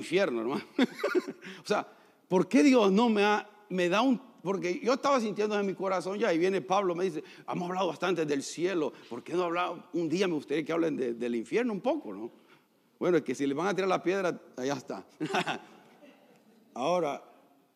hablar infierno, hermano. o sea, ¿por qué Dios no me, ha, me da un... Porque yo estaba sintiendo en mi corazón ya, y viene Pablo, me dice, hemos hablado bastante del cielo, ¿por qué no hablado? Un día me gustaría que hablen del infierno un poco, ¿no? Bueno, es que si le van a tirar la piedra, allá está. Ahora,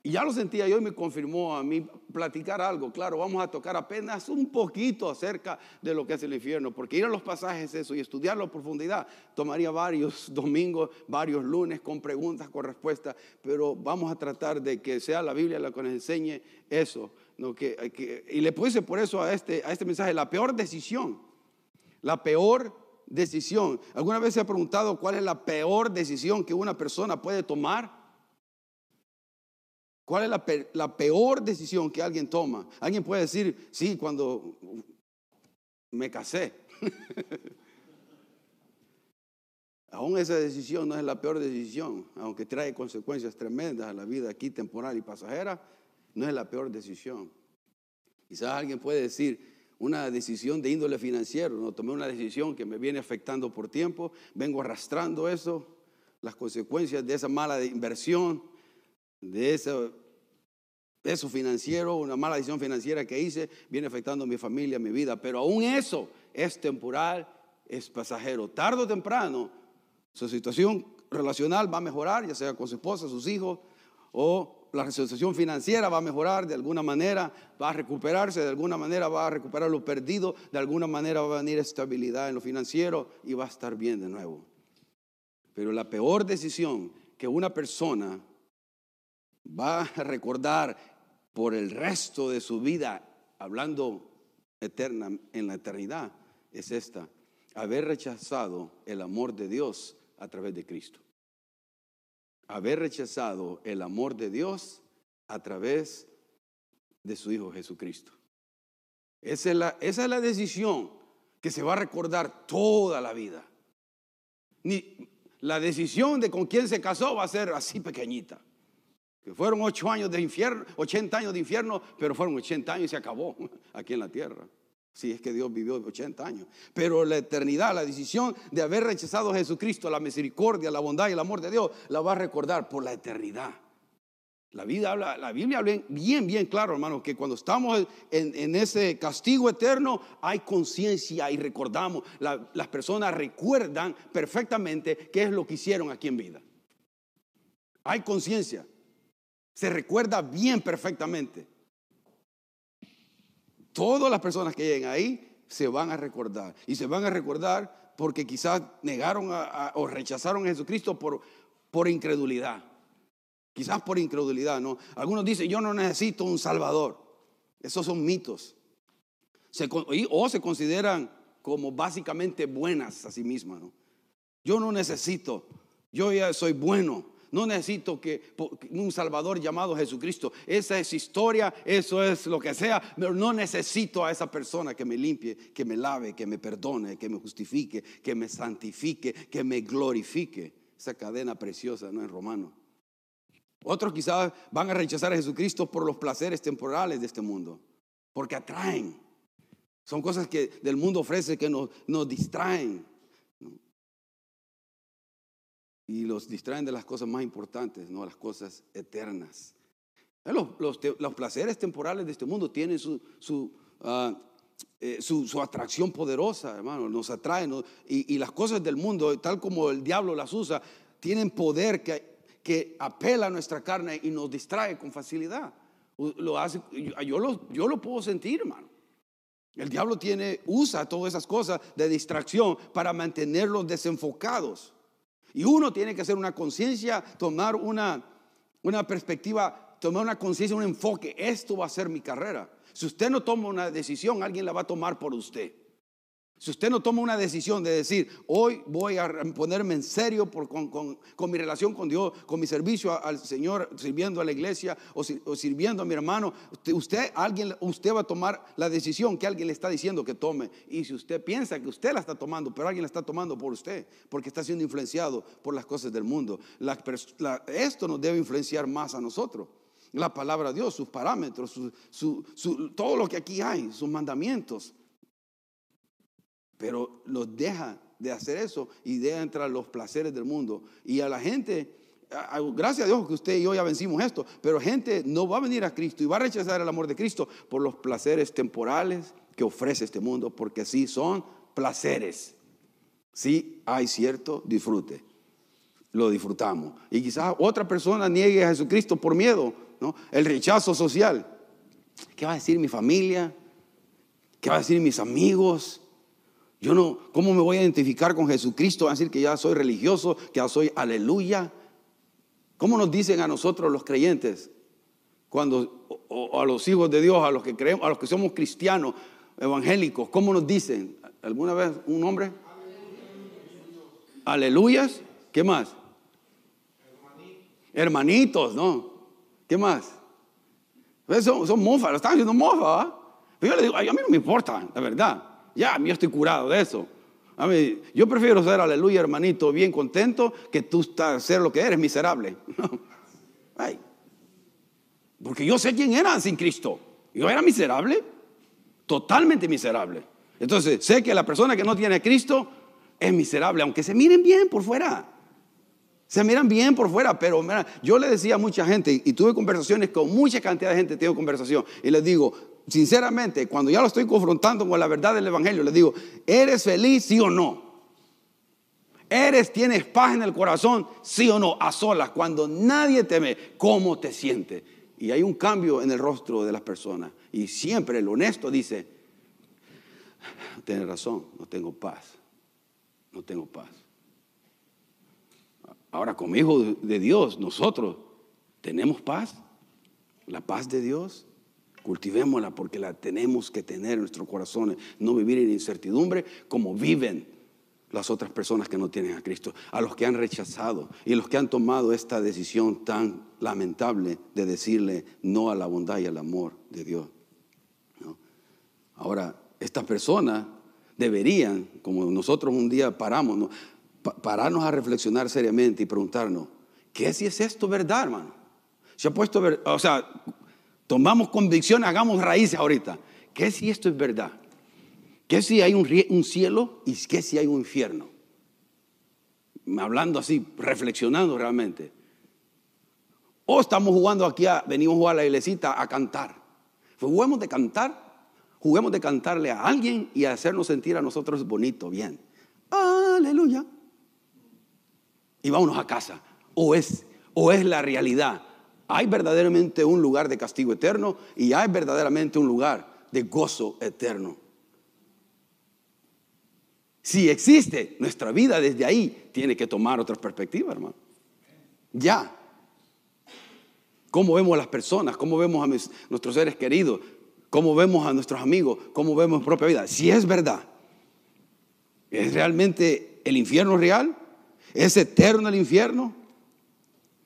y ya lo sentía yo y me confirmó a mí platicar algo. Claro, vamos a tocar apenas un poquito acerca de lo que es el infierno, porque ir a los pasajes eso y estudiarlo a profundidad tomaría varios domingos, varios lunes con preguntas, con respuestas, pero vamos a tratar de que sea la Biblia la que nos enseñe eso. Que, y le puse por eso a este, a este mensaje la peor decisión, la peor decisión. ¿Alguna vez se ha preguntado cuál es la peor decisión que una persona puede tomar? ¿Cuál es la, peor decisión que alguien toma? Alguien puede decir, sí, cuando me casé. Aún esa decisión no es la peor decisión, aunque trae consecuencias tremendas a la vida aquí temporal y pasajera, no es la peor decisión. Quizás alguien puede decir una decisión de índole financiero, no tomé una decisión que me viene afectando por tiempo, vengo arrastrando eso, las consecuencias de esa mala inversión, de eso, financiero, una mala decisión financiera que hice, viene afectando a mi familia, a mi vida. Pero aún eso es temporal, es pasajero. Tardo o temprano, su situación relacional va a mejorar, ya sea con su esposa, sus hijos, o la situación financiera va a mejorar de alguna manera, va a recuperarse de alguna manera, va a recuperar lo perdido, de alguna manera va a venir estabilidad en lo financiero y va a estar bien de nuevo. Pero la peor decisión que una persona va a recordar por el resto de su vida, hablando eterna en la eternidad, es esta, haber rechazado el amor de Dios a través de Cristo. Haber rechazado el amor de Dios a través de su Hijo Jesucristo. Esa es la, esa es la decisión que se va a recordar toda la vida. Ni, la decisión de con quién se casó va a ser así pequeñita. Que fueron ocho años de infierno, 80 años de infierno, pero fueron 80 años y se acabó aquí en la tierra. Si es que Dios vivió 80 años. Pero la eternidad, la decisión de haber rechazado a Jesucristo, la misericordia, la bondad y el amor de Dios, la va a recordar por la eternidad. La, vida habla, la Biblia habla bien, bien claro, hermano, que cuando estamos en, ese castigo eterno hay conciencia y recordamos, las personas recuerdan perfectamente qué es lo que hicieron aquí en vida. Hay conciencia, se recuerda bien perfectamente. Todas las personas que lleguen ahí se van a recordar. Y se van a recordar porque quizás negaron o rechazaron a Jesucristo por, por incredulidad. Quizás por incredulidad, ¿no? Algunos dicen, yo no necesito un Salvador. Esos son mitos. o se consideran como básicamente buenas a sí mismas, ¿no? Yo no necesito, yo ya soy bueno. No necesito que un Salvador llamado Jesucristo. Esa es historia, eso es lo que sea, pero no necesito a esa persona que me limpie, que me lave, que me perdone, que me justifique, que me santifique, que me glorifique. Esa cadena preciosa, ¿no? En Romano. Otros quizás van a rechazar a Jesucristo por los placeres temporales de este mundo, porque atraen. Son cosas que del mundo ofrece que nos, nos distraen y los distraen de las cosas más importantes, no las cosas eternas. Eh, los, placeres temporales de este mundo tienen su, su, ah, eh, atracción poderosa, hermano, nos atraen. Y, las cosas del mundo, tal como el diablo las usa, tienen poder que, que apela a nuestra carne y nos distrae con facilidad. Lo hace, yo, lo, yo lo puedo sentir, hermano. El diablo tiene, usa todas esas cosas de distracción para mantenerlos desenfocados. Y uno tiene que hacer una conciencia, tomar una, una perspectiva, tomar una conciencia, un enfoque. Esto va a ser mi carrera. Si usted no toma una decisión, alguien la va a tomar por usted. Si usted no toma una decisión de decir, hoy voy a ponerme en serio con, mi relación con Dios, con mi servicio al Señor, sirviendo a la iglesia o, sirviendo a mi hermano, usted, alguien, usted va a tomar la decisión que alguien le está diciendo que tome. Y si usted piensa que usted la está tomando, pero alguien la está tomando por usted, porque está siendo influenciado por las cosas del mundo, esto nos debe influenciar más a nosotros. La palabra de Dios, sus parámetros, todo lo que aquí hay, sus mandamientos pero los deja de hacer eso y deja entrar los placeres del mundo. Y a la gente gracias a Dios que usted y yo ya vencimos esto, pero gente no va a venir a Cristo y va a rechazar el amor de Cristo por los placeres temporales que ofrece este mundo, porque sí son placeres. Sí hay cierto disfrute. Lo disfrutamos. Y quizás otra persona niegue a Jesucristo por miedo, ¿no? El rechazo social. ¿Qué va a decir mi familia? ¿Qué va a decir mis amigos? Yo no, ¿cómo me voy a identificar con Jesucristo? A decir que ya soy religioso, que ya soy aleluya. ¿Cómo nos dicen a nosotros los creyentes? Cuando, o, a los hijos de Dios, a los que creemos, a los que somos cristianos, evangélicos, ¿cómo nos dicen? ¿Alguna vez un nombre? Aleluyas. ¿Qué más? Hermanitos, ¿no? ¿Qué más? Son, mofas, lo están haciendo mofa. Pero yo le digo, a mí no me importa, la verdad. Ya, yo estoy curado de eso. A mí, yo prefiero ser aleluya, hermanito, bien contento, que tú ser lo que eres, miserable. Ay. Porque yo sé quién era sin Cristo. Yo era miserable, totalmente miserable. Entonces, sé que la persona que no tiene a Cristo es miserable, aunque se miren bien por fuera. Se miran bien por fuera, pero yo le decía a mucha gente, y tuve conversaciones con mucha cantidad de gente, tengo conversación, y les digo, sinceramente, cuando ya lo estoy confrontando con la verdad del Evangelio, les digo, ¿eres feliz, sí o no? ¿Eres, tienes paz en el corazón, sí o no? A solas, cuando nadie te ve, ¿cómo te sientes? Y hay un cambio en el rostro de las personas. Y siempre el honesto dice, tienes razón, no tengo paz, no tengo paz. Ahora, como hijos de Dios, nosotros tenemos paz, la paz de Dios. Cultivémosla porque la tenemos que tener en nuestros corazones, no vivir en incertidumbre como viven las otras personas que no tienen a Cristo, a los que han rechazado y los que han tomado esta decisión tan lamentable de decirle no a la bondad y al amor de Dios. Ahora, estas personas deberían, como nosotros un día paramos, pararnos a reflexionar seriamente y preguntarnos, ¿qué si es esto verdad, hermano? Se ha puesto, o sea, tomamos convicción, hagamos raíces ahorita. ¿Qué si esto es verdad? ¿Qué si hay un, cielo y qué si hay un infierno? Hablando así, reflexionando realmente. O estamos jugando aquí, a, venimos a jugar a la iglesita a cantar. Juguemos de cantar, juguemos de cantarle a alguien y hacernos sentir a nosotros bonito, bien. Aleluya y vámonos a casa. O es, o es la realidad. Hay verdaderamente un lugar de castigo eterno y hay verdaderamente un lugar de gozo eterno. Si existe, nuestra vida desde ahí tiene que tomar otra perspectiva, hermano. Ya. ¿Cómo vemos a las personas? ¿Cómo vemos a nuestros seres queridos? ¿Cómo vemos a nuestros amigos? ¿Cómo vemos propia vida? Si es verdad, ¿es realmente el infierno real? ¿Es eterno el infierno?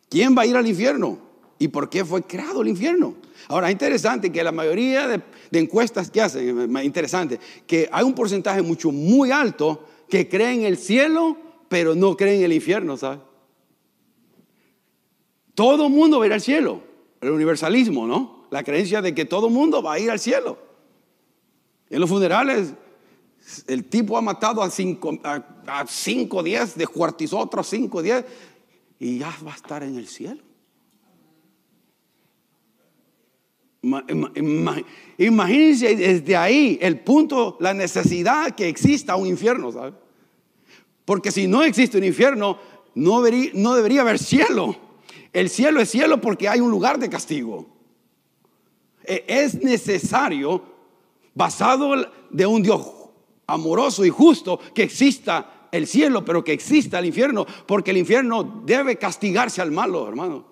¿Quién va a ir al infierno? ¿Y por qué fue creado el infierno? Ahora, es interesante que la mayoría de, encuestas que hacen, es interesante, que hay un porcentaje mucho, muy alto que creen en el cielo, pero no creen en el infierno, ¿sabes? Todo el mundo va a ir al cielo. El universalismo, ¿no? La creencia de que todo el mundo va a ir al cielo. En los funerales el tipo ha matado a 5 a, cinco, diez, descuartizó a otros 5, 10 y ya va a estar en el cielo. Imagínense desde ahí el punto, la necesidad que exista un infierno, ¿sabes? Porque si no existe un infierno, no debería, no debería haber cielo. El cielo es cielo porque hay un lugar de castigo. E, es necesario, basado de un Dios amoroso y justo que exista el cielo, pero que exista el infierno, porque el infierno debe castigarse al malo, hermano.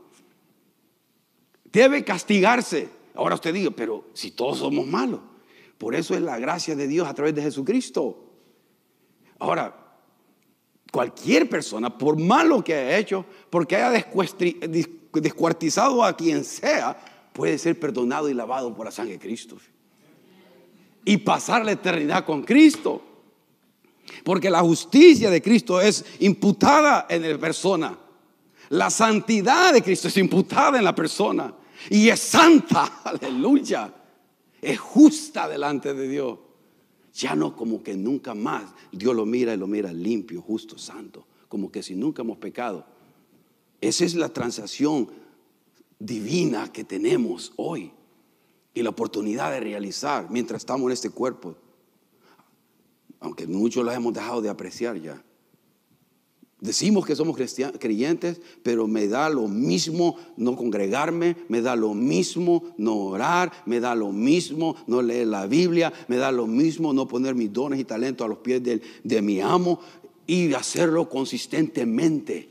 Debe castigarse. Ahora usted diga, pero si todos somos malos, por eso es la gracia de Dios a través de Jesucristo. Ahora, cualquier persona, por malo que haya hecho, porque haya descuartizado a quien sea, puede ser perdonado y lavado por la sangre de Cristo y pasar la eternidad con Cristo. Porque la justicia de Cristo es imputada en la persona. La santidad de Cristo es imputada en la persona. Y es santa, aleluya. Es justa delante de Dios. Ya no como que nunca más Dios lo mira y lo mira limpio, justo, santo. Como que si nunca hemos pecado. Esa es la transacción divina que tenemos hoy y la oportunidad de realizar mientras estamos en este cuerpo. Aunque muchos la hemos dejado de apreciar ya. Decimos que somos creyentes, pero me da lo mismo no congregarme, me da lo mismo no orar, me da lo mismo no leer la Biblia, me da lo mismo no poner mis dones y talentos a los pies de, mi amo y hacerlo consistentemente.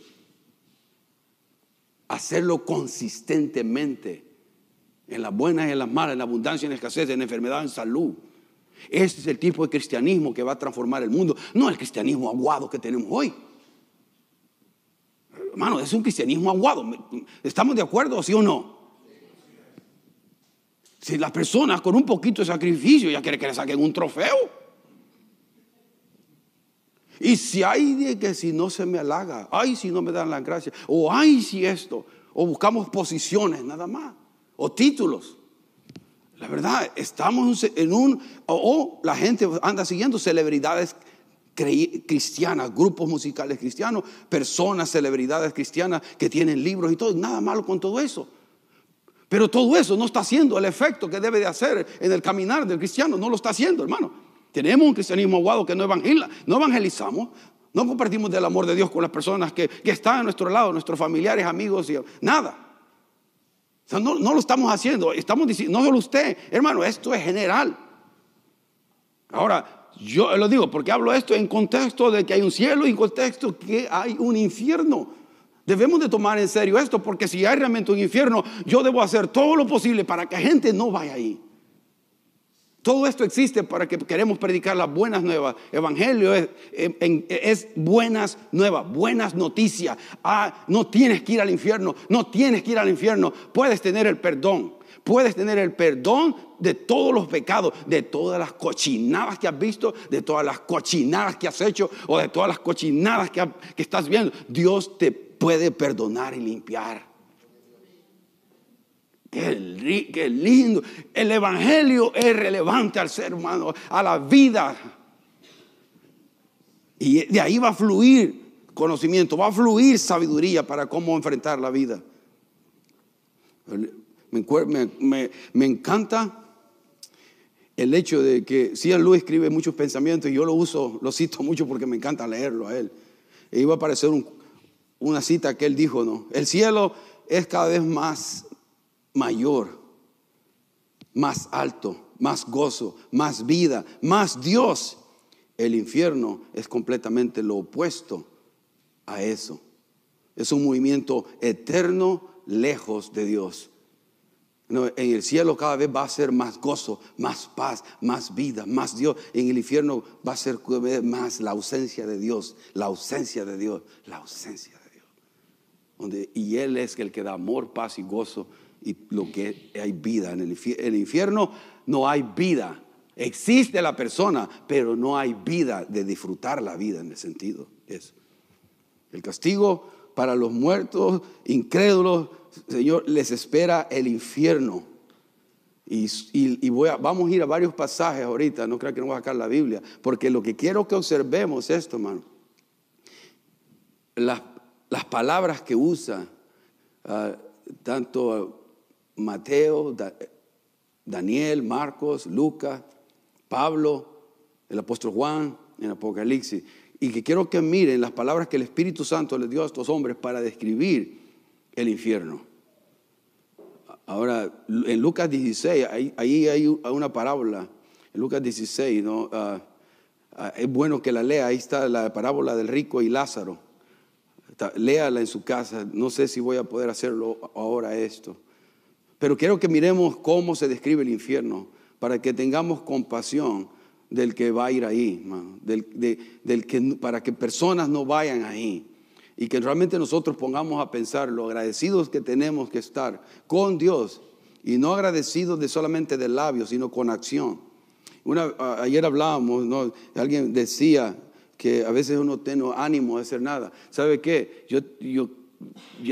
Hacerlo consistentemente. En las buenas y en las malas, en la abundancia, en la escasez, en la enfermedad, en salud. Ese es el tipo de cristianismo que va a transformar el mundo, no el cristianismo aguado que tenemos hoy. Hermano, es un cristianismo aguado. ¿Estamos de acuerdo, sí o no? Si las personas con un poquito de sacrificio ya quieren que le saquen un trofeo. Y si hay de que si no se me halaga, ay si no me dan la gracia, o ay si esto, o buscamos posiciones nada más, o títulos. La verdad, estamos en un, o la gente anda siguiendo celebridades cristianas, grupos musicales cristianos, personas, celebridades cristianas que tienen libros y todo, nada malo con todo eso. Pero todo eso no está haciendo el efecto que debe de hacer en el caminar del cristiano, no lo está haciendo, hermano. Tenemos un cristianismo aguado que no evangeliza, no evangelizamos, no compartimos del amor de Dios con las personas que, están a nuestro lado, nuestros familiares, amigos, y, nada. no, no, lo estamos haciendo, estamos diciendo, no solo usted, hermano, esto es general. Ahora, yo lo digo porque hablo esto en contexto de que hay un cielo y en contexto que hay un infierno. Debemos de tomar en serio esto porque si hay realmente un infierno, yo debo hacer todo lo posible para que gente no vaya ahí. Todo esto existe para que queremos predicar las buenas nuevas. Evangelio es, buenas nuevas, buenas noticias. Ah, no tienes que ir al infierno, no tienes que ir al infierno. Puedes tener el perdón puedes tener el perdón de todos los pecados, de todas las cochinadas que has visto, de todas las cochinadas que has hecho o de todas las cochinadas que, estás viendo. Dios te puede perdonar y limpiar. Qué, lindo. El Evangelio es relevante al ser humano, a la vida. Y de ahí va a fluir conocimiento, va a fluir sabiduría para cómo enfrentar la vida. Me, encanta el hecho de que C.S. Lewis escribe muchos pensamientos y yo lo uso, lo cito mucho porque me encanta leerlo a él. E iba a aparecer una cita que él dijo, ¿no? El cielo es cada vez más mayor, más alto, más gozo, más vida, más Dios. El infierno es completamente lo opuesto a eso. Es un movimiento eterno lejos de Dios en el cielo cada vez va a ser más gozo, más paz, más vida, más Dios. En el infierno va a ser más la ausencia de Dios, la ausencia de Dios, la ausencia de Dios. Y Él es el que da amor, paz y gozo y lo que hay vida. En el, el infierno no hay vida. Existe la persona, pero no hay vida de disfrutar la vida en el sentido. Eso. El castigo para los muertos, incrédulos, Señor, les espera el infierno. Y, voy a, vamos a ir a varios pasajes ahorita, no creo que no voy a sacar la Biblia, porque lo que quiero que observemos es esto, hermano. Las, palabras que usa ah, tanto Mateo, Daniel, Marcos, Lucas, Pablo, el apóstol Juan en Apocalipsis, y que quiero que miren las palabras que el Espíritu Santo les dio a estos hombres para describir el infierno. Ahora, en Lucas 16, ahí, hay una parábola, en Lucas 16, ¿no? Ah, ah, es bueno que la lea, ahí está la parábola del rico y Lázaro. léala en su casa, no sé si voy a poder hacerlo ahora esto, pero quiero que miremos cómo se describe el infierno, para que tengamos compasión del que va a ir ahí, del que, para que personas no vayan ahí y que realmente nosotros pongamos a pensar lo agradecidos que tenemos que estar con Dios y no agradecidos de solamente de labios, sino con acción. Ayer hablábamos, ¿no? alguien decía que a veces uno tiene ánimo de hacer nada. ¿Sabe qué? Yo,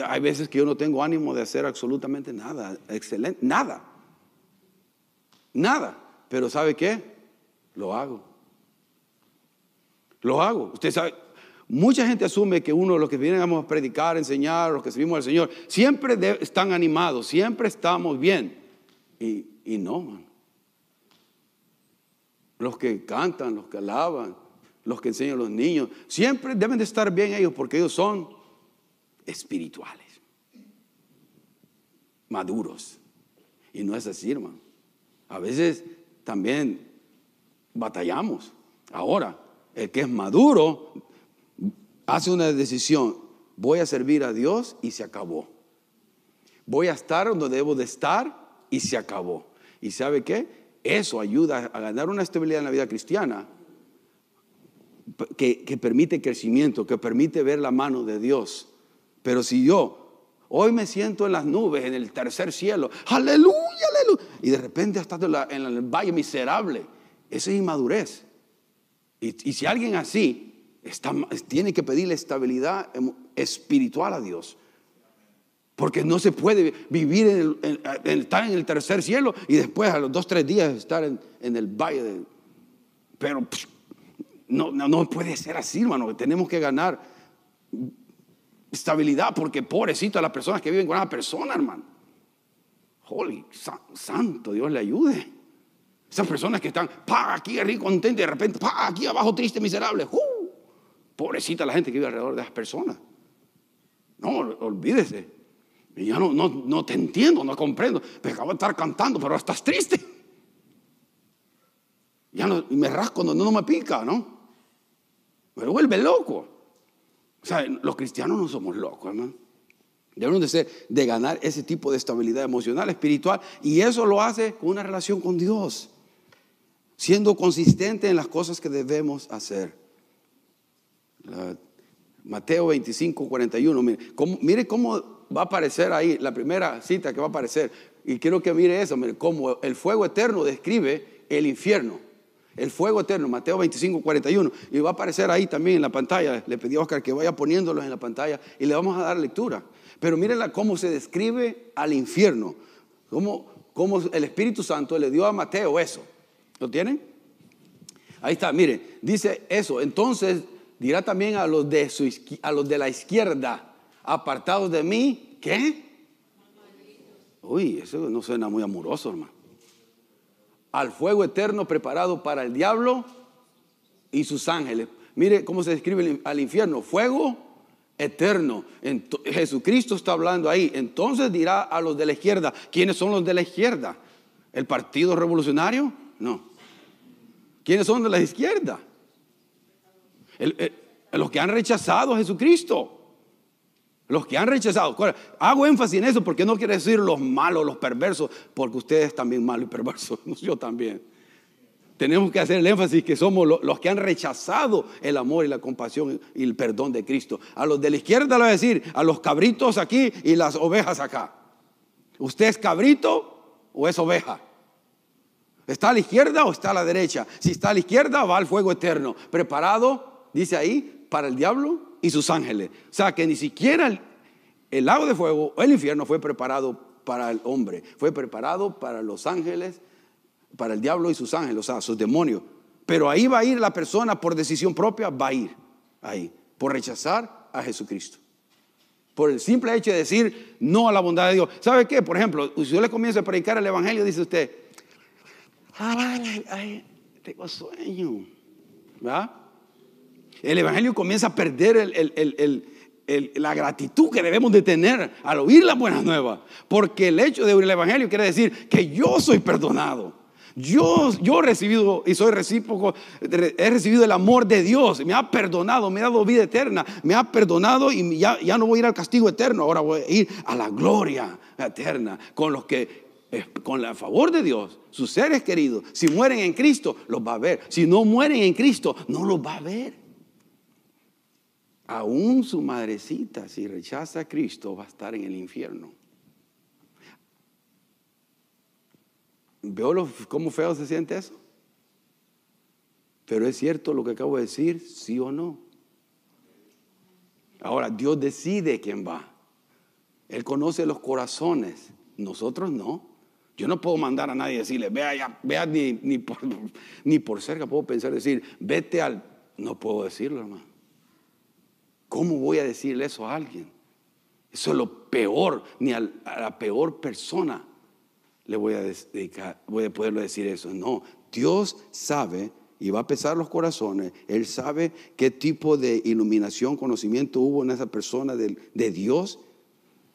hay veces que yo no tengo ánimo de hacer absolutamente nada, excelente, nada, nada. Pero ¿sabe qué? Lo hago. Lo hago. Usted sabe, Mucha gente asume que uno, los que vienen a predicar, enseñar, los que servimos al Señor, siempre están animados, siempre estamos bien. Y, y no. Los que cantan, los que alaban, los que enseñan a los niños, siempre deben de estar bien ellos porque ellos son espirituales, maduros. Y no es así, hermano. A veces también batallamos. Ahora, el que es maduro hace una decisión, voy a servir a Dios y se acabó. Voy a estar donde debo de estar y se acabó. ¿Y sabe qué? Eso ayuda a ganar una estabilidad en la vida cristiana que, que permite crecimiento, que permite ver la mano de Dios. Pero si yo Hoy me siento en las nubes, en el tercer cielo. Aleluya, aleluya. Y de repente estás en, el valle miserable. Esa es inmadurez. Y, si alguien así tiene que pedirle estabilidad espiritual a Dios. Porque no se puede vivir en estar en el tercer cielo y después a los dos, tres días estar en, el valle. pero no, no, puede ser así, hermano. Tenemos que ganar estabilidad porque pobrecito a las personas que viven con una persona, hermano. Holy, santo, Dios le ayude. Esas personas que están, pa, aquí rico, contento, y de repente, pa, aquí abajo triste, miserable. Pobrecita la gente que vive alrededor de esas personas. No, olvídese. Ya no, no, no te entiendo, no comprendo. Pero acabo de estar cantando, pero estás triste. Ya no, me rasco no, no me pica, ¿no? Me vuelve loco. O sea, los cristianos no somos locos, hermano. Debemos de ser, de ganar ese tipo de estabilidad emocional, espiritual. Y eso lo hace con una relación con Dios. Siendo consistente en las cosas que debemos hacer. Mateo 25, 41. Mire cómo, va a aparecer ahí la primera cita que va a aparecer. Y quiero que mire eso, mire cómo el fuego eterno describe el infierno. El fuego eterno, Mateo 25, 41. Y va a aparecer ahí también en la pantalla. Le pedí a Oscar que vaya poniéndolos en la pantalla y le vamos a dar lectura. Pero mírenla cómo se describe al infierno. Cómo, cómo el Espíritu Santo le dio a Mateo eso. ¿Lo tienen? Ahí está, mire, dice eso. Entonces dirá también a los de, su, a los de la izquierda, apartados de mí, ¿qué? Uy, eso no suena muy amoroso, hermano. Al fuego eterno preparado para el diablo y sus ángeles. Mire cómo se describe al infierno, fuego eterno. Jesucristo está hablando ahí. Entonces dirá a los de la izquierda, ¿quiénes son los de la izquierda? ¿El Partido Revolucionario? No. ¿Quiénes son de la izquierda? los que han rechazado a Jesucristo. Los que han rechazado. Hago énfasis en eso porque no quiere decir los malos, los perversos, porque ustedes también malos y perversos, yo también. Tenemos que hacer el énfasis que somos los que han rechazado el amor y la compasión y el perdón de Cristo. A los de la izquierda le voy a decir, a los cabritos aquí y las ovejas acá. ¿Usted es cabrito o es oveja? ¿Está a la izquierda o está a la derecha? Si está a la izquierda, va al fuego eterno, preparado dice ahí, para el diablo y sus ángeles. O sea que ni siquiera el, lago de fuego o el infierno fue preparado para el hombre, fue preparado para los ángeles, para el diablo y sus ángeles, o sea, sus demonios. Pero ahí va a ir la persona por decisión propia, va a ir ahí, por rechazar a Jesucristo. Por el simple hecho de decir no a la bondad de Dios. ¿Sabe qué? Por ejemplo, si yo le comienzo a predicar el Evangelio, dice usted, ay, ay, tengo sueño. ¿Verdad? El Evangelio comienza a perder la gratitud que debemos de tener al oír las buenas nuevas. Porque el hecho de oír el Evangelio quiere decir que yo soy perdonado. Yo, he recibido y soy recíproco, he recibido el amor de Dios, me ha perdonado, me ha dado vida eterna, me ha perdonado y ya, ya no voy a ir al castigo eterno, ahora voy a ir a la gloria eterna con los que eh, con el favor de Dios, sus seres queridos, si mueren en Cristo, los va a ver. Si no mueren en Cristo, no los va a ver. Aún su madrecita, si rechaza a Cristo, va a estar en el infierno. ¿Veo cómo feo se siente eso? Pero es cierto lo que acabo de decir, sí o no. Ahora, Dios decide quién va. Él conoce los corazones, nosotros no. Yo no puedo mandar a nadie decirle, vea, ya, vea ni, ni, por, ni por cerca puedo pensar decir, vete al... No puedo decirlo, hermano. ¿Cómo voy a decirle eso a alguien? Eso es lo peor, ni a la peor persona le voy a, dedicar, decir eso. No, Dios sabe y va a pesar los corazones. Él sabe qué tipo de iluminación, conocimiento hubo en esa persona de, Dios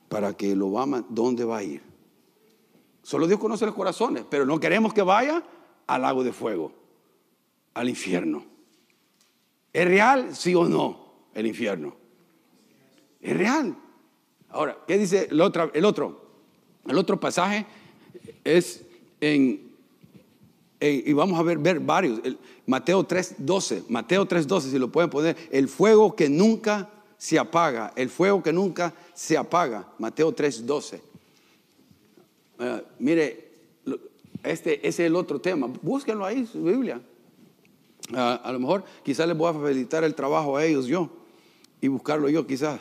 para que lo va dónde va a ir. Solo Dios conoce los corazones, pero no queremos que vaya al lago de fuego, al infierno. ¿Es real, sí o no, el infierno? Es real. Ahora, ¿qué dice el otro? El otro, pasaje es en, y vamos a ver, ver varios. El, Mateo 3.12, Mateo 3.12, si lo pueden poner, el fuego que nunca se apaga, el fuego que nunca se apaga, Mateo 3.12. Uh, mire, este, es el otro tema. Búsquenlo ahí, su Biblia. Uh, a lo mejor quizás les voy a facilitar el trabajo a ellos yo y buscarlo yo quizás.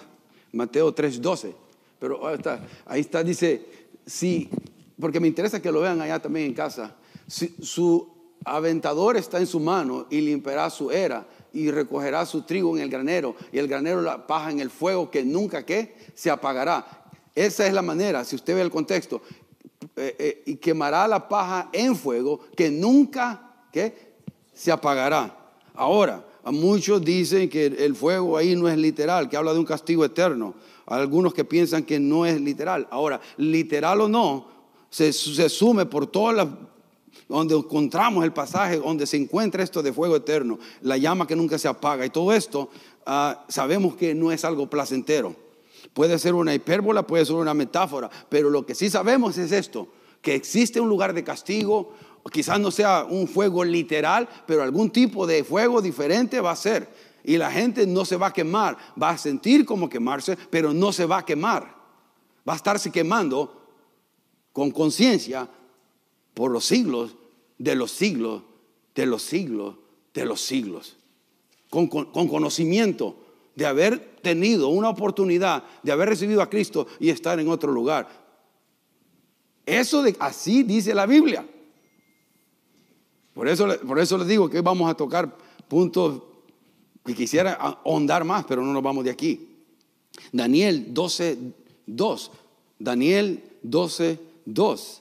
Mateo 3:12. Pero ahí está, ahí está, dice, sí, porque me interesa que lo vean allá también en casa. Si, su aventador está en su mano y limpiará su era y recogerá su trigo en el granero y el granero la paja en el fuego que nunca que se apagará. Esa es la manera, si usted ve el contexto, eh, eh, y quemará la paja en fuego que nunca que se apagará. Ahora, muchos dicen que el fuego ahí no es literal, que habla de un castigo eterno. Algunos que piensan que no es literal. Ahora, literal o no, se, se sume por todas las donde encontramos el pasaje donde se encuentra esto de fuego eterno, la llama que nunca se apaga y todo esto, ah, sabemos que no es algo placentero. Puede ser una hipérbola, puede ser una metáfora, pero lo que sí sabemos es esto, que existe un lugar de castigo, quizás no sea un fuego literal, pero algún tipo de fuego diferente va a ser. Y la gente no se va a quemar, va a sentir como quemarse, pero no se va a quemar. Va a estarse quemando con conciencia por los siglos de los siglos, de los siglos, de los siglos. Con, conocimiento de haber tenido una oportunidad, de haber recibido a Cristo y estar en otro lugar. Eso de, así dice la Biblia. Por eso, por eso les digo que vamos a tocar puntos que quisiera ahondar más, pero no nos vamos de aquí. Daniel 12, 2. Daniel 12, 2.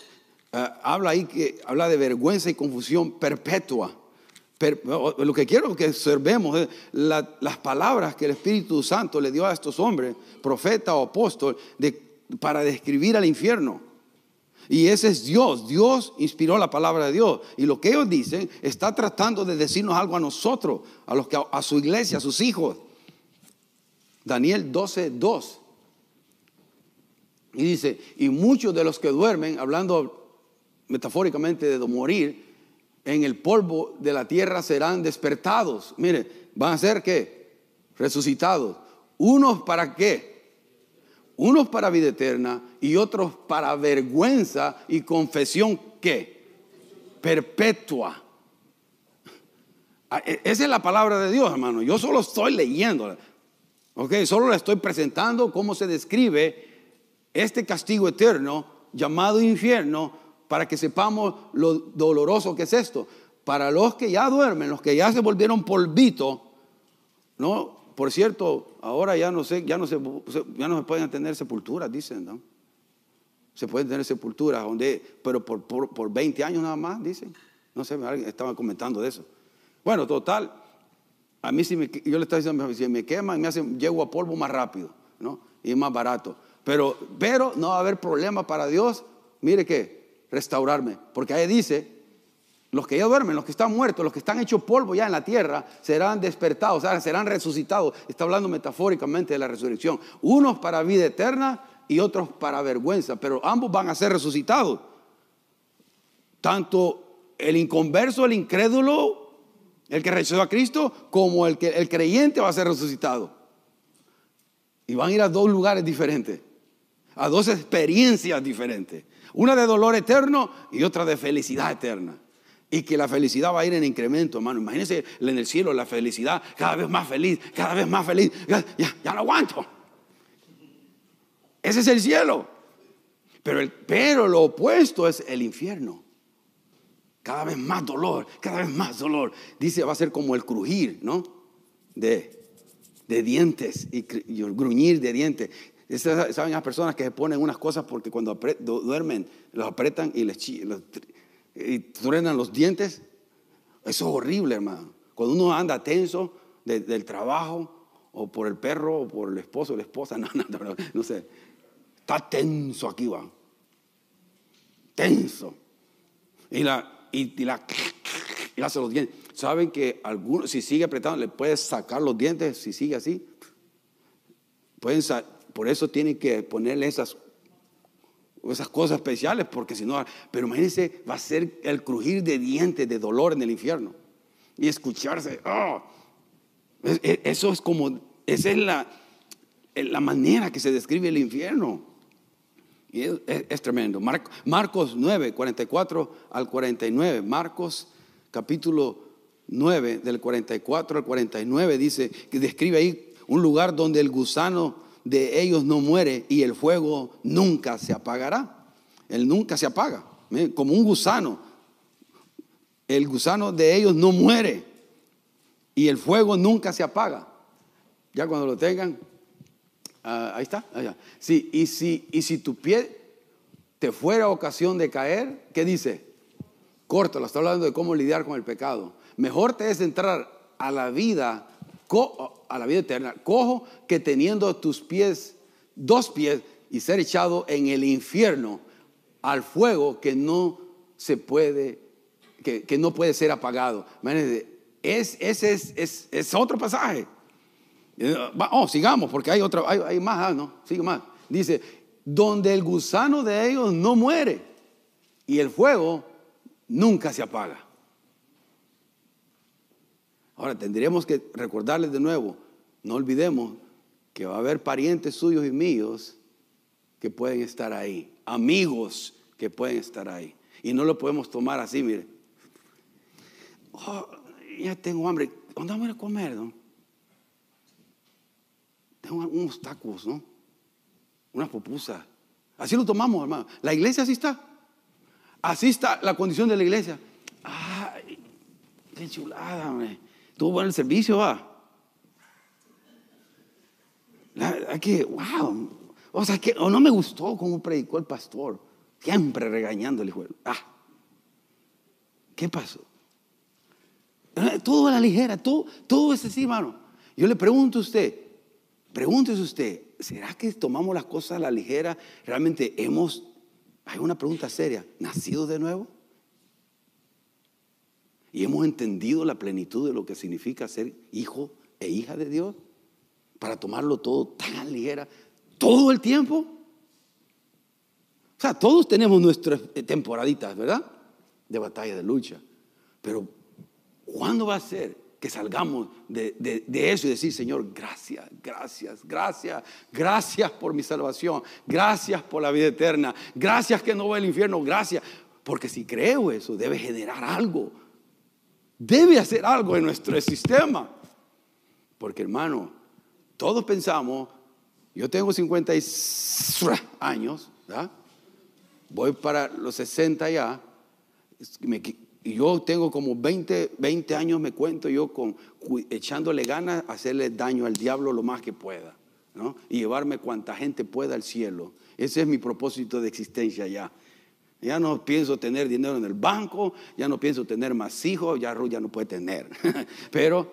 Eh, habla ahí que habla de vergüenza y confusión perpetua. lo que quiero que observemos es las palabras que el Espíritu Santo le dio a estos hombres, profeta o apóstol, para describir al infierno. Y ese es Dios. Dios inspiró la palabra de Dios. Y lo que ellos dicen está tratando de decirnos algo a nosotros, a, los que, a su iglesia, a sus hijos. Daniel 12, 2. Y dice, y muchos de los que duermen, hablando metafóricamente de morir, en el polvo de la tierra serán despertados. Mire, van a ser qué? Resucitados. Unos para qué? Unos para vida eterna y otros para vergüenza y confesión ¿qué? perpetua. Ah, e, esa es la palabra de Dios, hermano. Yo solo estoy leyendo. Ok, solo le estoy presentando cómo se describe este castigo eterno llamado infierno para que sepamos lo doloroso que es esto. Para los que ya duermen, los que ya se volvieron polvito, ¿no? Por cierto, ahora ya no sé, ya no se, ya no se pueden tener sepulturas, dicen, ¿no? Se pueden tener sepulturas, donde, pero por, por, 20 años nada más, dicen. No sé, estaba comentando de eso. Bueno, total, a mí si me, yo le estaba diciendo, si me queman, me hacen, llego a polvo más rápido, ¿no? Y más barato. Pero, pero no va a haber problema para Dios, mire que, restaurarme. Porque ahí dice, los que ya duermen, los que están muertos, los que están hechos polvo ya en la tierra, serán despertados, serán resucitados. Está hablando metafóricamente de la resurrección. Unos para vida eterna y otros para vergüenza, pero ambos van a ser resucitados. Tanto el inconverso, el incrédulo, el que rechazó a Cristo, como el, que, el creyente va a ser resucitado. Y van a ir a dos lugares diferentes, a dos experiencias diferentes. Una de dolor eterno y otra de felicidad eterna. Y que la felicidad va a ir en incremento, hermano. Imagínense en el cielo la felicidad, cada vez más feliz, cada vez más feliz. Ya, ya, no aguanto. Ese es el cielo. Pero, el, pero lo opuesto es el infierno. Cada vez más dolor, cada vez más dolor. Dice, va a ser como el crujir, ¿no? De, de dientes y, gruñir de dientes. ¿Saben las personas que se ponen unas cosas porque cuando duermen los apretan y les y truenan los dientes? Eso es horrible, hermano. Cuando uno anda tenso del trabajo o por el perro o por el esposo o la esposa, no, no, no, no sé. Está tenso aquí, va. Tenso. Y la, y, la, y hace los dientes. ¿Saben que algunos, si sigue apretando, le puedes sacar los dientes si sigue así? Pueden, por eso tienen que ponerle esas, esas cosas especiales, porque si no, pero imagínense, va a ser el crujir de dientes de dolor en el infierno. Y escucharse, oh, eso es como, esa es la, la manera que se describe el infierno. Y es, tremendo. Marcos 9, 44 al 49. Marcos capítulo 9, del 44 al 49, dice que describe ahí un lugar donde el gusano de ellos no muere y el fuego nunca se apagará. Él nunca se apaga, como un gusano. El gusano de ellos no muere y el fuego nunca se apaga. Ya cuando lo tengan, ah, ahí está. Allá. Sí, y, si, y si tu pie te fuera ocasión de caer, ¿qué dice? Córtalo, está hablando de cómo lidiar con el pecado. Mejor te es entrar a la vida, a la vida eterna, cojo, que teniendo tus pies, dos pies, y ser echado en el infierno al fuego que no se puede, que, no puede ser apagado. Es, ese es, es, otro pasaje. Eh, oh, sigamos, porque hay otra, hay, más, ah, ¿no? Sigue más. Dice, donde el gusano de ellos no muere y el fuego nunca se apaga. Ahora tendríamos que recordarles de nuevo, no olvidemos que va a haber parientes suyos y míos que pueden estar ahí, amigos que pueden estar ahí. Y no lo podemos tomar así, mire. Oh, ya tengo hambre. ¿Dónde vamos a comer? No? Tengo unos tacos, ¿no? Unas pupusas. Así lo tomamos, hermano. La iglesia así está. Así está la condición de la iglesia. Ay, qué chulada, hombre. Tuvo buen el servicio, va. Aquí, wow. O sea, que o no me gustó cómo predicó el pastor. Siempre regañando el hijo. Ah, ¿qué pasó? Eh, todo a la ligera, todo, todo es así, hermano. Yo le pregunto a usted, pregúntese usted, ¿será que tomamos las cosas a la ligera? ¿Realmente hemos, hay una pregunta seria, nacido de nuevo? ¿Y hemos entendido la plenitud de lo que significa ser hijo e hija de Dios? Para tomarlo todo tan ligera, todo el tiempo. O sea, todos tenemos nuestras temporaditas, ¿verdad? De batalla, de lucha. Pero ¿Cuándo va a ser que salgamos de, eso y decir, Señor, gracias, gracias, gracias, gracias por mi salvación, gracias por la vida eterna, gracias que no voy al infierno, gracias? Porque si creo eso, debe generar algo, debe hacer algo en nuestro sistema. Porque hermano, todos pensamos, yo tengo 50 años, voy para los 60 ya, y yo tengo como 20, 20 años, me cuento yo, con, echándole ganas a hacerle daño al diablo lo más que pueda. ¿no? Y llevarme cuanta gente pueda al cielo. Ese es mi propósito de existencia ya. Ya no pienso tener dinero en el banco, ya no pienso tener más hijos, ya Ruth ya no puede tener. pero,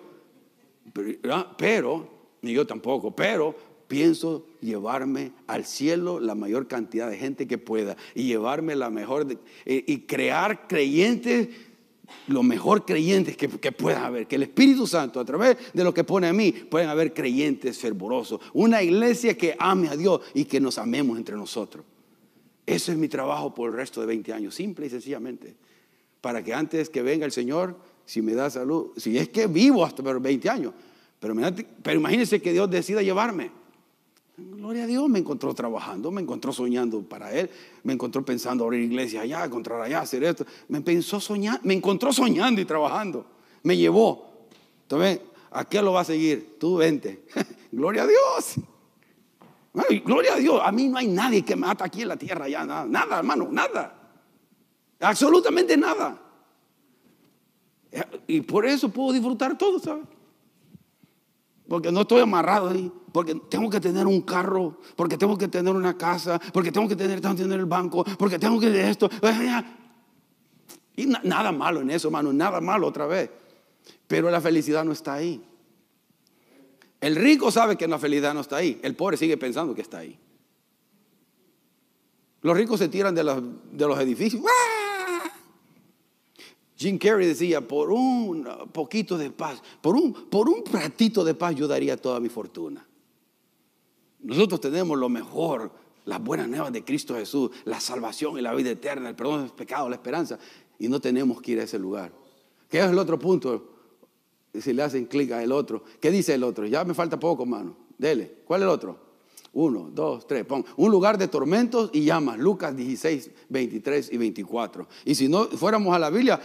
pero, ni yo tampoco, pero pienso llevarme al cielo la mayor cantidad de gente que pueda y llevarme la mejor eh, y crear creyentes lo mejor creyentes que, que pueda haber, que el Espíritu Santo a través de lo que pone a mí pueden haber creyentes fervorosos, una iglesia que ame a Dios y que nos amemos entre nosotros. Ese es mi trabajo por el resto de 20 años, simple y sencillamente, para que antes que venga el Señor, si me da salud, si es que vivo hasta los 20 años, pero, pero imagínense que Dios decida llevarme. Gloria a Dios, me encontró trabajando, me encontró soñando para Él, me encontró pensando abrir iglesia allá, encontrar allá, hacer esto. Me pensó soñar, me encontró soñando y trabajando. Me llevó. Entonces, ¿a qué lo va a seguir? Tú vente. gloria a Dios. Gloria a Dios. A mí no hay nadie que mata aquí en la tierra ya, nada, nada, hermano, nada. Absolutamente nada. Y por eso puedo disfrutar todo, ¿sabes? Porque no estoy amarrado ahí. Porque tengo que tener un carro. Porque tengo que tener una casa. Porque tengo que tener, tengo que tener el banco. Porque tengo que tener esto. Y nada malo en eso, hermano. Nada malo otra vez. Pero la felicidad no está ahí. El rico sabe que la felicidad no está ahí. El pobre sigue pensando que está ahí. Los ricos se tiran de los, de los edificios. Jim Carrey decía, por un poquito de paz, por un, por un ratito de paz yo daría toda mi fortuna. Nosotros tenemos lo mejor, las buenas nuevas de Cristo Jesús, la salvación y la vida eterna, el perdón de los pecados, la esperanza, y no tenemos que ir a ese lugar. ¿Qué es el otro punto? Si le hacen clic a el otro, ¿qué dice el otro? Ya me falta poco, mano. Dele. ¿Cuál es el otro? Uno, dos, tres. Pon. Un lugar de tormentos y llamas. Lucas 16, 23 y 24. Y si no fuéramos a la Biblia,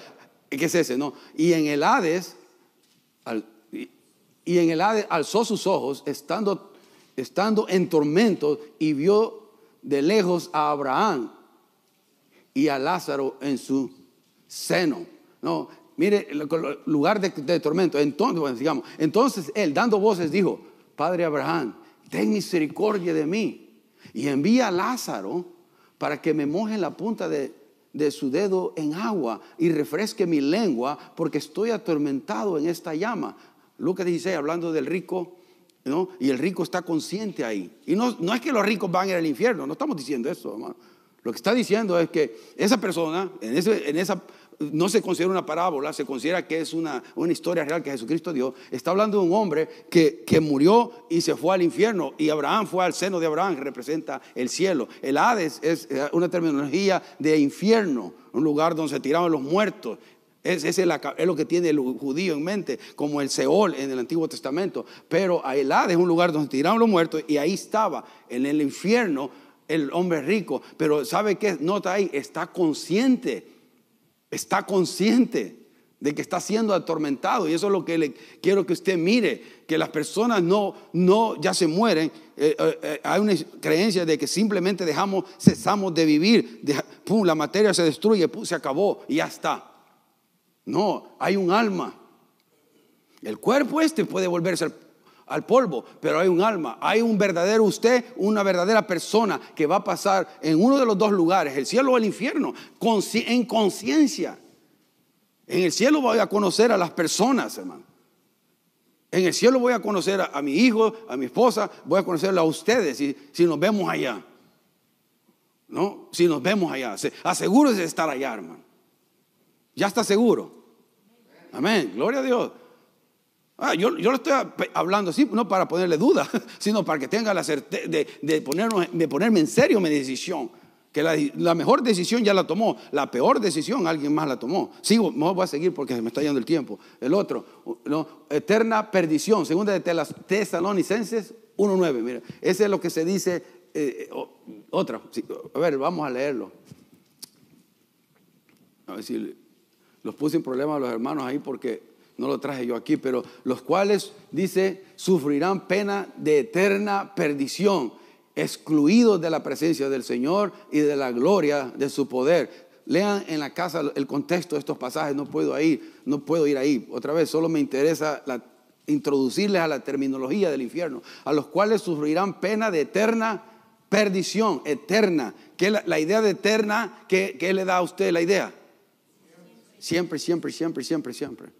¿Qué es ese? No. Y en el Hades, y, en el Hades alzó sus ojos, estando, estando en tormento, y vio de lejos a Abraham y a Lázaro en su seno. No, mire, el lugar de, tormento. Entonces, digamos, entonces él, dando voces, dijo: Padre Abraham, ten misericordia de mí y envía a Lázaro para que me moje la punta de, de su dedo en agua y refresque mi lengua porque estoy atormentado en esta llama. Lucas 16, hablando del rico, ¿no? Y el rico está consciente ahí. Y no, no es que los ricos van al infierno, no estamos diciendo eso, hermano. Lo que está diciendo es que esa persona, en, ese, en esa no se considera una parábola, se considera que es una, una historia real que Jesucristo dio. Está hablando de un hombre que, que, murió y se fue al infierno y Abraham fue al seno de Abraham, que representa el cielo. El Hades es eh, una terminología de infierno, un lugar donde se tiraban los muertos. Es, es, es, lo que tiene el judío en mente, como el Seol en el Antiguo Testamento. Pero el Hades es un lugar donde se tiraban los muertos y ahí estaba, en el infierno, el hombre rico. Pero ¿sabe qué? Nota ahí, está consciente está consciente de que está siendo atormentado y eso es lo que le quiero que usted mire, que las personas no, no ya se mueren, eh, eh, eh, hay una creencia de que simplemente dejamos, cesamos de vivir, pum, la materia se destruye, pum, se acabó y ya está. No, hay un alma. El cuerpo este puede volverse al, polvo, pero hay un alma, hay un verdadero usted, una verdadera persona que va a pasar en uno de los dos lugares, el cielo o el infierno, en conciencia. En el cielo voy a conocer a las personas, hermano. En el cielo voy a conocer a, mi hijo, a mi esposa, voy a conocerla a ustedes si, si nos vemos allá. ¿No? Si nos vemos allá. Asegúrese de estar allá, hermano. Ya está seguro. Amén. Gloria a Dios. Ah, yo, yo, lo estoy hablando así, no para ponerle duda, sino para que tenga la certeza de, de, de ponerme en serio mi decisión. Que la, mejor decisión ya la tomó, la peor decisión alguien más la tomó. Sigo, no voy a seguir porque me está yendo el tiempo. El otro, no, eterna perdición, segunda de Tesalonicenses 1.9. Mira, ese es lo que se dice. Eh, otra, a ver, vamos a leerlo. A ver si los puse en problemas los hermanos ahí porque no lo traje yo aquí, pero los cuales, dice, sufrirán pena de eterna perdición, excluidos de la presencia del Señor y de la gloria de su poder. Lean en la casa el contexto de estos pasajes, no puedo ir, no puedo ir ahí. Otra vez, solo me interesa introducirles a la terminología del infierno, a los cuales sufrirán pena de eterna perdición, eterna. ¿Qué la, la idea de eterna, ¿qué, ¿qué le da a usted la idea? Siempre, siempre, siempre, siempre, siempre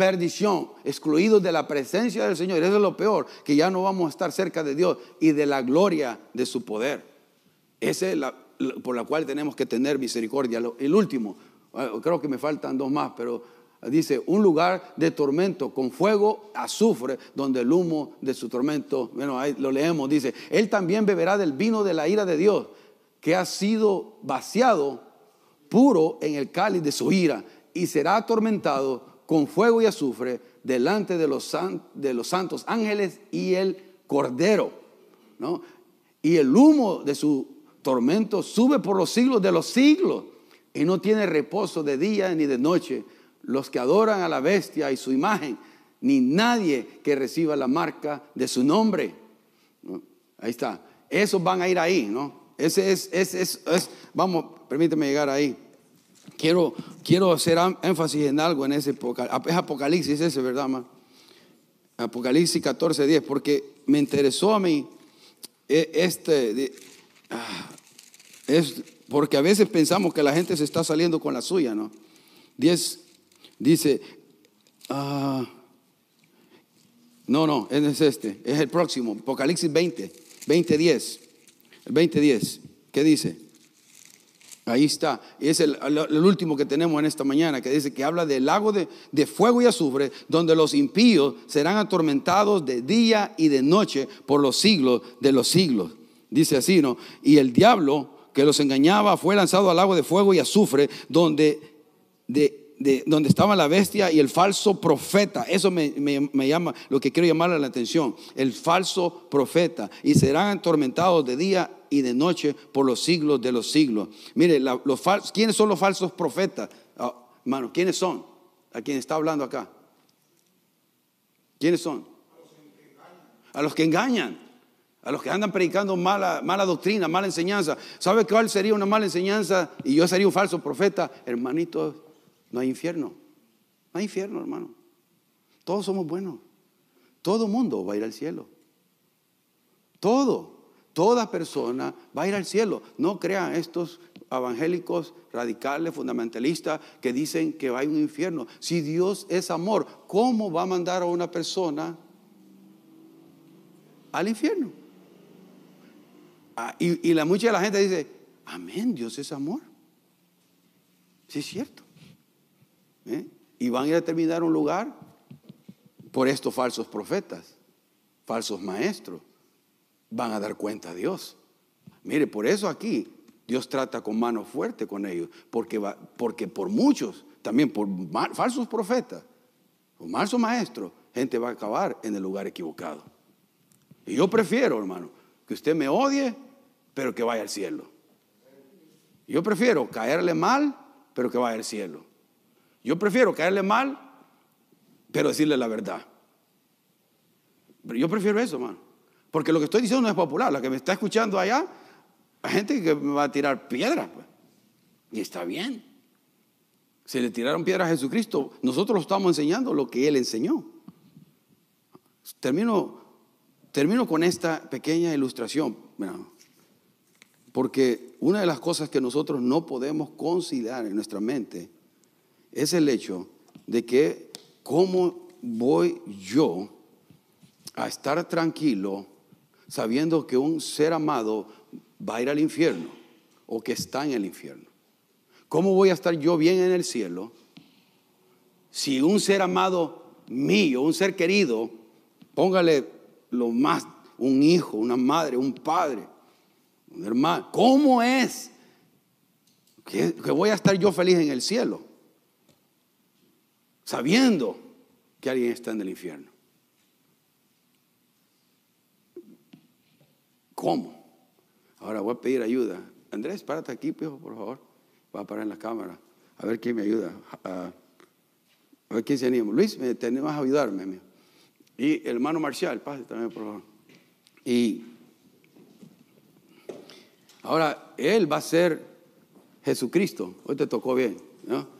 perdición, excluidos de la presencia del Señor. Eso es lo peor, que ya no vamos a estar cerca de Dios y de la gloria de su poder. Esa es por la cual tenemos que tener misericordia. El último, ah, creo que me faltan dos más, pero dice, un lugar de tormento con fuego, azufre, donde el humo de su tormento, bueno, ahí lo leemos, dice, él también beberá del vino de la ira de Dios, que ha sido vaciado puro en el cáliz de su ira, y será atormentado con fuego y azufre delante de los, de los santos ángeles y el cordero. ¿no? Y el humo de su tormento sube por los siglos de los siglos y no tiene reposo de día ni de noche los que adoran a la bestia y su imagen, ni nadie que reciba la marca de su nombre. Ahí está. Esos van a ir ahí, ¿no? Ese es, ese es, es, vamos, permíteme llegar ahí. Quiero, quiero hacer énfasis en algo en ese es Apocalipsis ese, ¿verdad, Apocalipsis 14, 10, porque me interesó a mí eh, este, ah, es porque a veces pensamos que la gente se está saliendo con la suya, ¿no? 10 dice, ah, no, no, es este, es el próximo, Apocalipsis 20, 20, 10, el 20, 10, ¿qué dice? Ahí está. Es el, último que tenemos en esta mañana, que dice que habla del lago de, de, fuego y azufre, donde los impíos serán atormentados de día y de noche por los siglos de los siglos. Dice así, ¿no? Y el diablo que los engañaba fue lanzado al lago de fuego y azufre, donde de, de donde estaba la bestia y el falso profeta. Eso me, llama, lo que quiero llamarle la atención, el falso profeta. Y serán atormentados de día y de noche por los siglos de los siglos. Mire, los ¿quiénes son los falsos profetas? Hermano, ¿quiénes son? A quien está hablando acá. ¿Quiénes son? A los que engañan. A los que andan predicando mala, mala doctrina, mala enseñanza. ¿Sabe cuál sería una mala enseñanza? Y yo sería un falso profeta. Hermanito, no hay infierno. No hay infierno, hermano. Todos somos buenos. Todo mundo va a ir al cielo. Todo. Toda persona va a ir al cielo. No crean estos evangélicos radicales, fundamentalistas, que dicen que a un infierno. Si Dios es amor, ¿cómo va a mandar a una persona al infierno? Ah, y, la mucha de la gente dice, amén, Dios es amor. Sí es cierto. ¿Eh? Y van a ir a terminar un lugar por estos falsos profetas, falsos maestros. Van a dar cuenta a Dios. Mire, por eso aquí Dios trata con mano fuerte con ellos, porque, porque por muchos, también por falsos profetas, o falsos maestros, gente va a acabar en el lugar equivocado. Y yo prefiero, hermano, que usted me odie, pero que vaya al cielo. Yo prefiero caerle mal, pero que vaya al cielo. Yo prefiero caerle mal, pero decirle la verdad. Pero yo prefiero eso, hermano. Porque lo que estoy diciendo no es popular. La que me está escuchando allá, hay gente que me va a tirar piedras. Pues. Y está bien. Si le tiraron piedras a Jesucristo, nosotros lo estamos enseñando lo que Él enseñó. Termino, termino con esta pequeña ilustración. Porque una de las cosas que nosotros no podemos considerar en nuestra mente es el hecho de que cómo voy yo a estar tranquilo sabiendo que un ser amado va a ir al infierno o que está en el infierno. ¿Cómo voy a estar yo bien en el cielo si un ser amado mío, un ser querido, póngale lo más, un hijo, una madre, un padre, un hermano, ¿cómo es que, que voy a estar yo feliz en el cielo? Sabiendo que alguien está en el infierno. ¿Cómo? Ahora voy a pedir ayuda. Andrés, párate aquí, por favor. Va a parar en la cámara. A ver quién me ayuda. A, ver quién se anima. Luis, me tenés a ayudarme. Y el hermano Marcial, pase también, por favor. Y ahora él va a ser Jesucristo. Hoy te tocó bien, ¿no?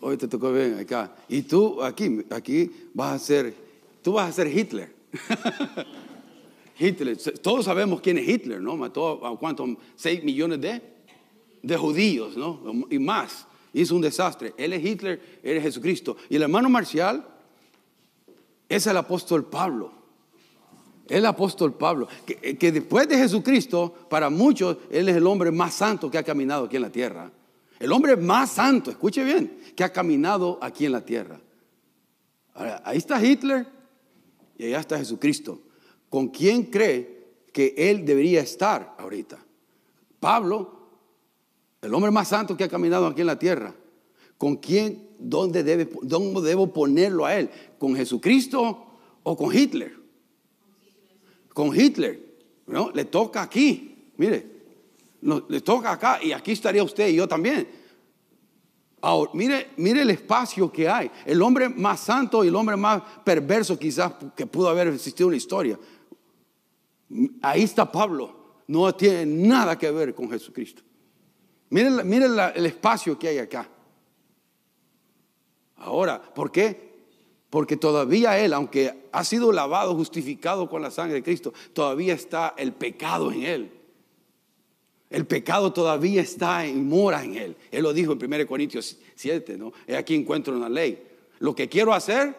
Hoy te tocó bien acá. Y tú aquí, aquí vas a ser, tú vas a ser Hitler. Hitler, todos sabemos quién es Hitler, ¿no? Mató a cuántos, 6 millones de, de judíos, ¿no? Y más. Hizo un desastre. Él es Hitler, él es Jesucristo. Y el hermano Marcial es el apóstol Pablo. El apóstol Pablo, que, que después de Jesucristo, para muchos, él es el hombre más santo que ha caminado aquí en la tierra. El hombre más santo, escuche bien, que ha caminado aquí en la tierra. ahí está Hitler y allá está Jesucristo. ¿Con quién cree que él debería estar ahorita? Pablo, el hombre más santo que ha caminado aquí en la tierra. ¿Con quién, dónde, debe, dónde debo ponerlo a él? ¿Con Jesucristo o con Hitler? Con Hitler. ¿no? Le toca aquí. Mire, le toca acá y aquí estaría usted y yo también. Ahora, mire, mire el espacio que hay. El hombre más santo y el hombre más perverso quizás que pudo haber existido en la historia. Ahí está Pablo. No tiene nada que ver con Jesucristo. Mire, mire el espacio que hay acá. Ahora, ¿por qué? Porque todavía él, aunque ha sido lavado, justificado con la sangre de Cristo, todavía está el pecado en él. El pecado todavía está y mora en él. Él lo dijo en 1 Corintios 7, ¿no? Aquí encuentro una ley. Lo que quiero hacer,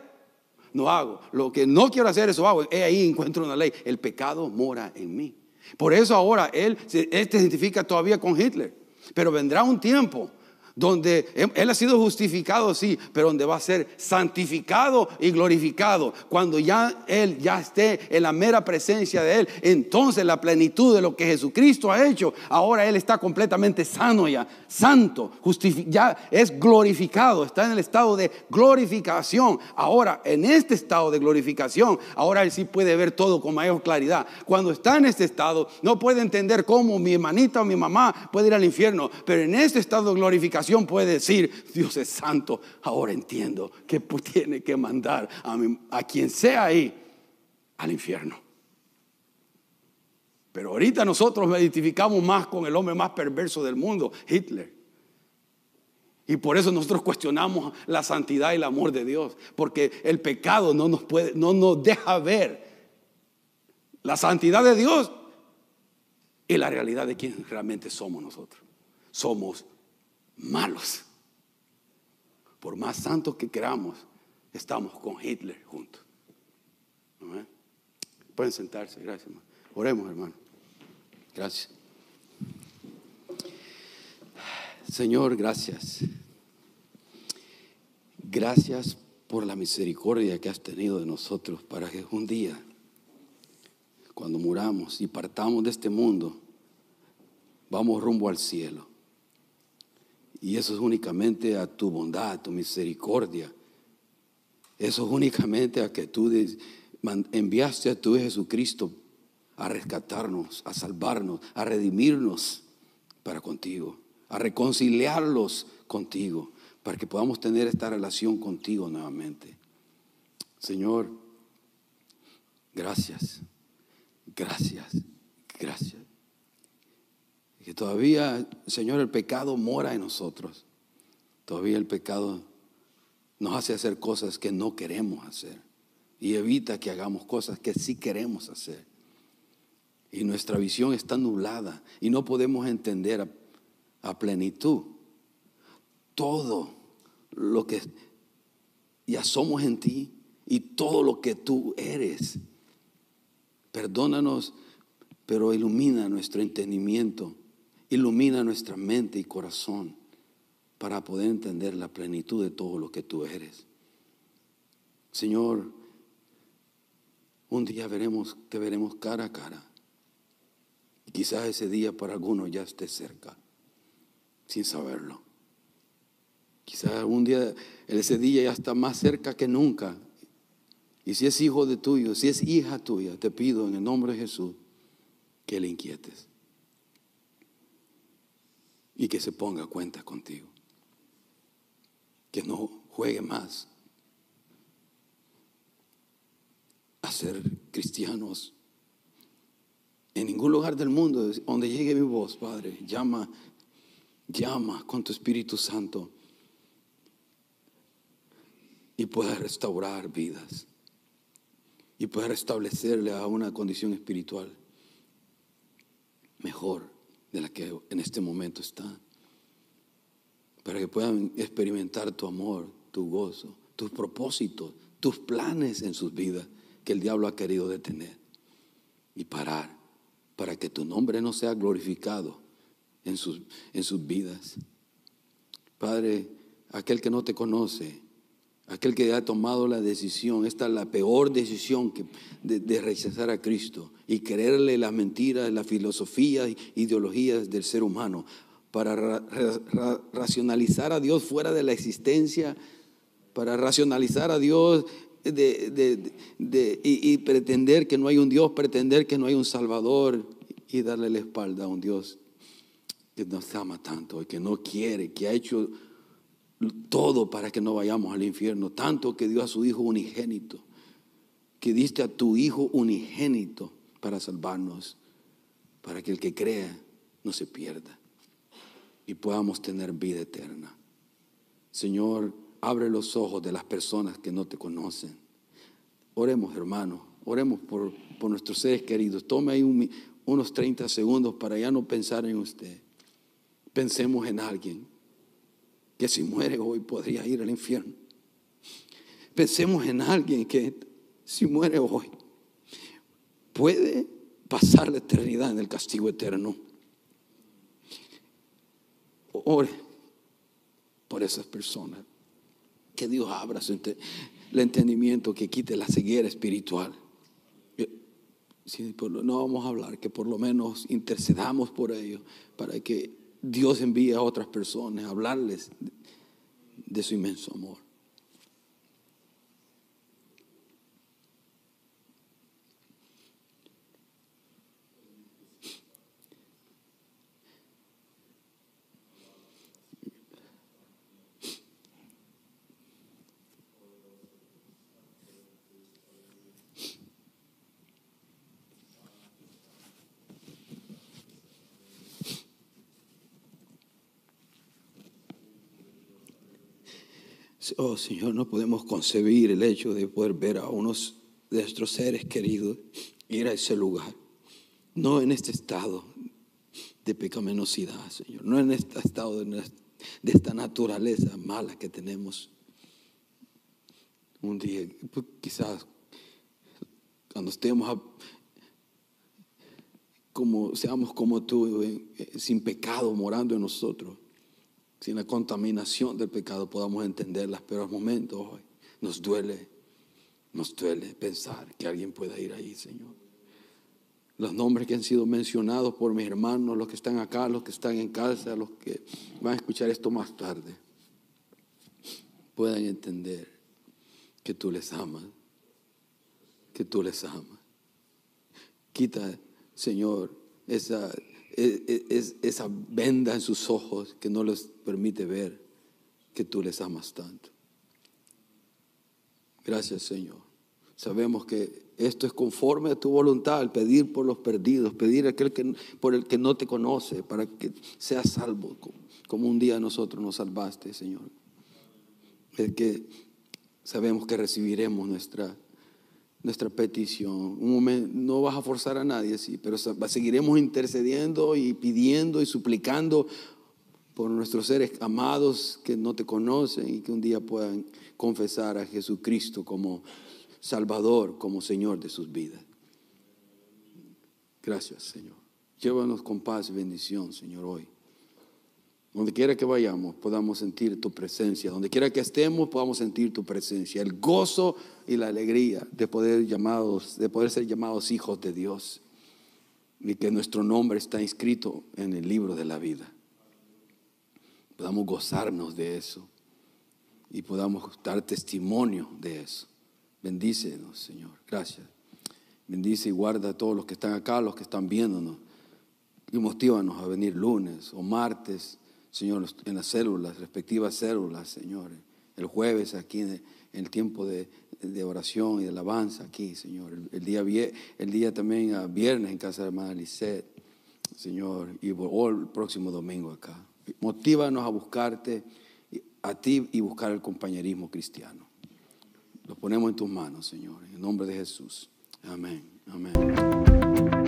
no hago. Lo que no quiero hacer, eso hago. ahí encuentro una ley. El pecado mora en mí. Por eso ahora él se identifica todavía con Hitler. Pero vendrá un tiempo donde Él ha sido justificado, sí, pero donde va a ser santificado y glorificado. Cuando ya Él ya esté en la mera presencia de Él, entonces la plenitud de lo que Jesucristo ha hecho, ahora Él está completamente sano ya, santo, ya es glorificado, está en el estado de glorificación. Ahora, en este estado de glorificación, ahora Él sí puede ver todo con mayor claridad. Cuando está en este estado, no puede entender cómo mi hermanita o mi mamá puede ir al infierno, pero en este estado de glorificación, puede decir, Dios es santo, ahora entiendo que tiene que mandar a, quien sea ahí al infierno. Pero ahorita nosotros nos identificamos más con el hombre más perverso del mundo, Hitler. Y por eso nosotros cuestionamos la santidad y el amor de Dios, porque el pecado no nos no nos deja ver la santidad de Dios y la realidad de quién realmente somos nosotros. Somos malos. Por más santos que queramos, estamos con Hitler juntos. Pueden sentarse, gracias. Hermano. Oremos, hermano. Gracias. Señor, gracias. Gracias por la misericordia que has tenido de nosotros para que un día, cuando muramos y partamos de este mundo, vamos rumbo al cielo. Y eso es únicamente a tu bondad, a tu misericordia. Eso es únicamente a que tú enviaste a tu Jesucristo a rescatarnos, a salvarnos, a redimirnos para contigo, a reconciliarlos contigo, para que podamos tener esta relación contigo nuevamente. Señor, gracias, gracias, gracias que todavía, Señor, el pecado mora en nosotros. Todavía el pecado nos hace hacer cosas que no queremos hacer y evita que hagamos cosas que sí queremos hacer. Y nuestra visión está nublada y no podemos entender a, a plenitud todo lo que ya somos en ti y todo lo que tú eres. Perdónanos, pero ilumina nuestro entendimiento Ilumina nuestra mente y corazón para poder entender la plenitud de todo lo que tú eres. Señor, un día veremos, te veremos cara a cara. Y quizás ese día para algunos ya esté cerca, sin saberlo. Quizás un día, ese día ya está más cerca que nunca. Y si es hijo de tuyo, si es hija tuya, te pido en el nombre de Jesús que le inquietes y que se ponga cuenta contigo. Que no juegue más a ser cristianos. En ningún lugar del mundo donde llegue mi voz, Padre, llama, llama con tu Espíritu Santo y pueda restaurar vidas y pueda restablecerle a una condición espiritual mejor de la que en este momento está. Para que puedan experimentar tu amor, tu gozo, tus propósitos, tus planes en sus vidas que el diablo ha querido detener y parar para que tu nombre no sea glorificado en sus, en sus vidas. Padre, aquel que no te conoce, aquel que ha tomado la decisión, esta es la peor decisión que, de, rechazar a Cristo y creerle las mentiras, las filosofías, ideologías del ser humano, para racionalizar a Dios fuera de la existencia, para racionalizar a Dios y, pretender que no hay un Dios, pretender que no hay un Salvador y darle la espalda a un Dios que nos ama tanto y que no quiere, que ha hecho todo para que no vayamos al infierno, tanto que dio a su Hijo unigénito, que diste a tu Hijo unigénito para salvarnos, para que el que crea no se pierda y podamos tener vida eterna. Señor, abre los ojos de las personas que no te conocen. Oremos, hermano, oremos por, por nuestros seres queridos. Tome ahí unos 30 segundos para ya no pensar en usted. Pensemos en alguien que si muere hoy podría ir al infierno. Pensemos en alguien que si muere hoy puede pasar la eternidad en el castigo eterno. Ore por esas personas. Que Dios abra su el entendimiento, que quite la ceguera espiritual. no vamos a hablar, que por lo menos intercedamos por ellos para que Dios envíe a otras personas a hablarles de su inmenso amor. Oh Señor, no podemos concebir el hecho de poder ver a unos de nuestros seres queridos ir a ese lugar. No en este estado de pecaminosidad, Señor. No en este estado de, esta naturaleza mala que tenemos. Un día, pues, quizás cuando estemos como seamos como tú, eh, sin pecado morando en nosotros sin la contaminación del pecado podamos entenderlas, pero al momento hoy nos duele, nos duele pensar que alguien pueda ir ahí, Señor. Los nombres que han sido mencionados por mis hermanos, los que están acá, los que están en casa, los que van a escuchar esto más tarde, puedan entender que tú les amas, que tú les amas. Quita, Señor, esa es, esa venda en sus ojos que no les permite ver que tú les amas tanto. Gracias Señor. Sabemos que esto es conforme a tu voluntad, el pedir por los perdidos, pedir aquel que, por el que no te conoce, para que sea salvo, como un día nosotros nos salvaste, Señor. Es que sabemos que recibiremos nuestra nuestra petición. Un momento, no vas a forzar a nadie, sí, pero seguiremos intercediendo y pidiendo y suplicando por nuestros seres amados que no te conocen y que un día puedan confesar a Jesucristo como Salvador, como Señor de sus vidas. Gracias, Señor. Llévanos con paz y bendición, Señor, hoy. Donde quiera que vayamos, podamos sentir tu presencia. Donde quiera que estemos, podamos sentir tu presencia. El gozo y la alegría de poder, llamados, de poder ser llamados hijos de Dios. Y que nuestro nombre está inscrito en el libro de la vida. Podamos gozarnos de eso. Y podamos dar testimonio de eso. Bendícenos, Señor. Gracias. Bendice y guarda a todos los que están acá, los que están viéndonos. Y motívanos a venir lunes o martes Señor, en las células, respectivas células, Señor. El jueves aquí en el tiempo de, oración y de alabanza aquí, Señor. El, día, el día también a viernes en casa de hermana Lisset, Señor. Y el próximo domingo acá. Motívanos a buscarte a ti y buscar el compañerismo cristiano. Lo ponemos en tus manos, Señor. En el nombre de Jesús. Amén. Amén.